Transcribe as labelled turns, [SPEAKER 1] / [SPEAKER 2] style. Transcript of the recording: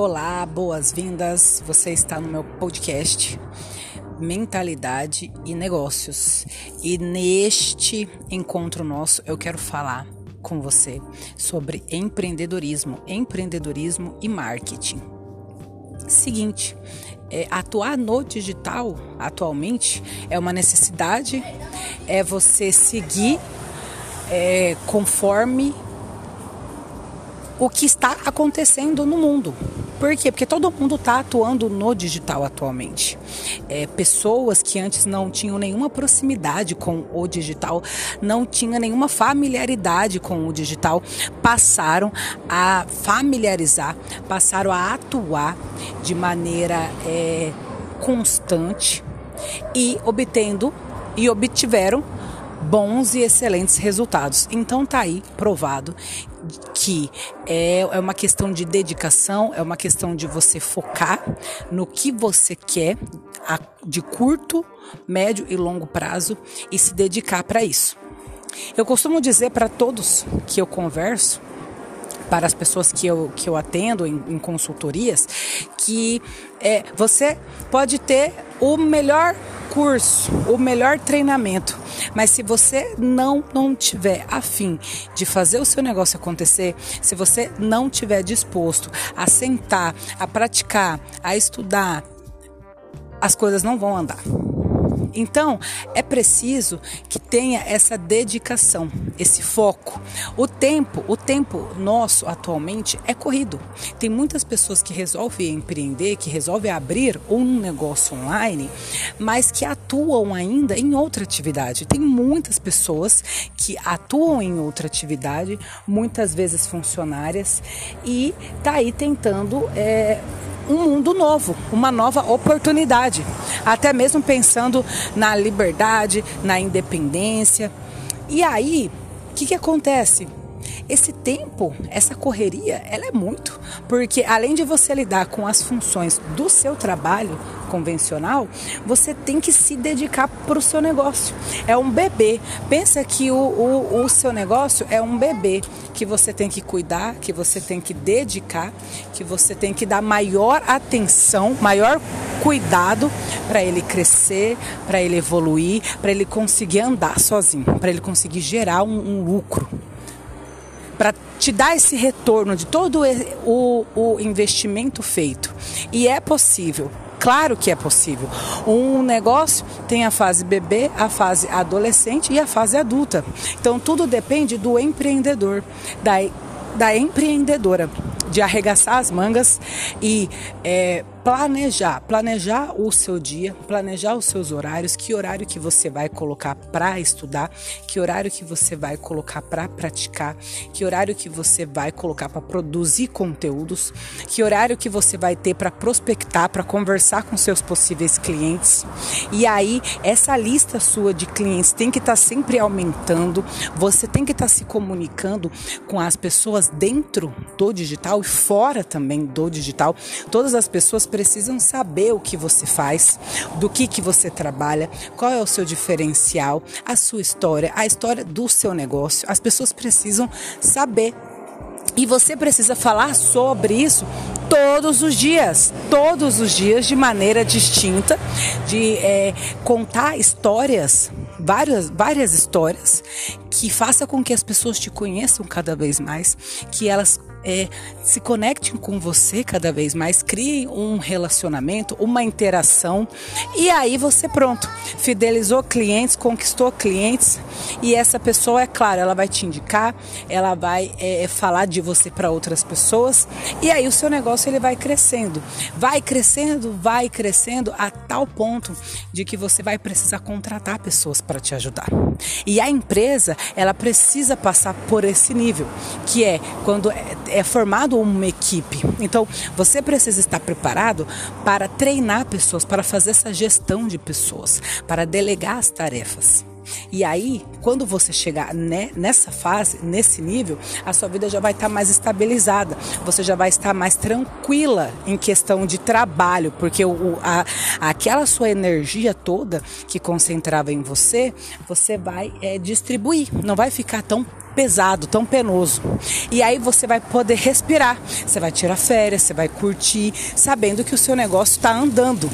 [SPEAKER 1] Olá, boas-vindas. Você está no meu podcast Mentalidade e Negócios. E neste encontro nosso eu quero falar com você sobre empreendedorismo, empreendedorismo e marketing. Seguinte, é, atuar no digital atualmente é uma necessidade, é você seguir é, conforme o que está acontecendo no mundo. Por quê? Porque todo mundo está atuando no digital atualmente. É, pessoas que antes não tinham nenhuma proximidade com o digital, não tinham nenhuma familiaridade com o digital, passaram a familiarizar, passaram a atuar de maneira é, constante e obtendo e obtiveram bons e excelentes resultados. Então tá aí provado que é, é uma questão de dedicação, é uma questão de você focar no que você quer de curto, médio e longo prazo e se dedicar para isso. Eu costumo dizer para todos que eu converso, para as pessoas que eu, que eu atendo em, em consultorias, que é, você pode ter o melhor curso, o melhor treinamento, mas se você não não tiver afim de fazer o seu negócio acontecer, se você não tiver disposto a sentar, a praticar, a estudar, as coisas não vão andar. Então, é preciso que tenha essa dedicação, esse foco. O tempo, o tempo nosso atualmente é corrido. Tem muitas pessoas que resolvem empreender, que resolvem abrir um negócio online, mas que atuam ainda em outra atividade. Tem muitas pessoas que atuam em outra atividade, muitas vezes funcionárias, e tá aí tentando é, um novo, uma nova oportunidade, até mesmo pensando na liberdade, na independência. E aí, o que, que acontece? Esse tempo, essa correria, ela é muito, porque além de você lidar com as funções do seu trabalho convencional, você tem que se dedicar para o seu negócio. É um bebê. Pensa que o, o, o seu negócio é um bebê que você tem que cuidar, que você tem que dedicar, que você tem que dar maior atenção, maior cuidado para ele crescer, para ele evoluir, para ele conseguir andar sozinho, para ele conseguir gerar um, um lucro para te dar esse retorno de todo o, o investimento feito. E é possível. Claro que é possível. Um negócio tem a fase bebê, a fase adolescente e a fase adulta. Então tudo depende do empreendedor, da, da empreendedora, de arregaçar as mangas e é, planejar, planejar o seu dia, planejar os seus horários, que horário que você vai colocar para estudar, que horário que você vai colocar para praticar, que horário que você vai colocar para produzir conteúdos, que horário que você vai ter para prospectar, para conversar com seus possíveis clientes. E aí essa lista sua de clientes tem que estar tá sempre aumentando, você tem que estar tá se comunicando com as pessoas dentro do digital e fora também do digital. Todas as pessoas precisam saber o que você faz, do que, que você trabalha, qual é o seu diferencial, a sua história, a história do seu negócio. As pessoas precisam saber. E você precisa falar sobre isso todos os dias, todos os dias de maneira distinta, de é, contar histórias, várias, várias histórias que faça com que as pessoas te conheçam cada vez mais, que elas é, se conectem com você cada vez mais, criem um relacionamento, uma interação e aí você pronto, fidelizou clientes, conquistou clientes e essa pessoa, é claro, ela vai te indicar, ela vai é, falar de você para outras pessoas e aí o seu negócio ele vai crescendo, vai crescendo, vai crescendo a tal ponto de que você vai precisar contratar pessoas para te ajudar. E a empresa, ela precisa passar por esse nível, que é quando é, é formado uma equipe. Então, você precisa estar preparado para treinar pessoas, para fazer essa gestão de pessoas, para delegar as tarefas. E aí, quando você chegar né, nessa fase, nesse nível, a sua vida já vai estar tá mais estabilizada. Você já vai estar mais tranquila em questão de trabalho, porque o, a, aquela sua energia toda que concentrava em você, você vai é, distribuir. Não vai ficar tão pesado, tão penoso. E aí você vai poder respirar. Você vai tirar férias, você vai curtir, sabendo que o seu negócio está andando.